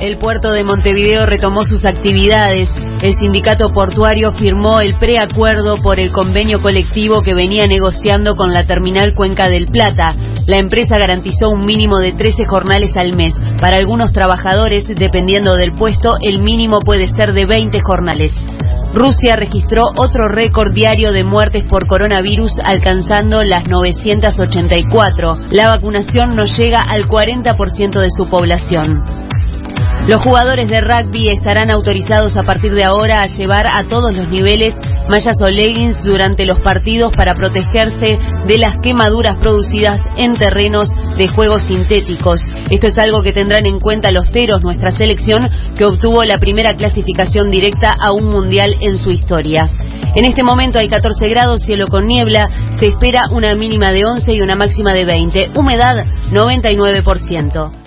El puerto de Montevideo retomó sus actividades. El sindicato portuario firmó el preacuerdo por el convenio colectivo que venía negociando con la terminal Cuenca del Plata. La empresa garantizó un mínimo de 13 jornales al mes. Para algunos trabajadores, dependiendo del puesto, el mínimo puede ser de 20 jornales. Rusia registró otro récord diario de muertes por coronavirus alcanzando las 984. La vacunación no llega al 40% de su población. Los jugadores de rugby estarán autorizados a partir de ahora a llevar a todos los niveles mallas o leggings durante los partidos para protegerse de las quemaduras producidas en terrenos de juegos sintéticos. Esto es algo que tendrán en cuenta los teros, nuestra selección, que obtuvo la primera clasificación directa a un mundial en su historia. En este momento hay 14 grados, cielo con niebla, se espera una mínima de 11 y una máxima de 20, humedad 99%.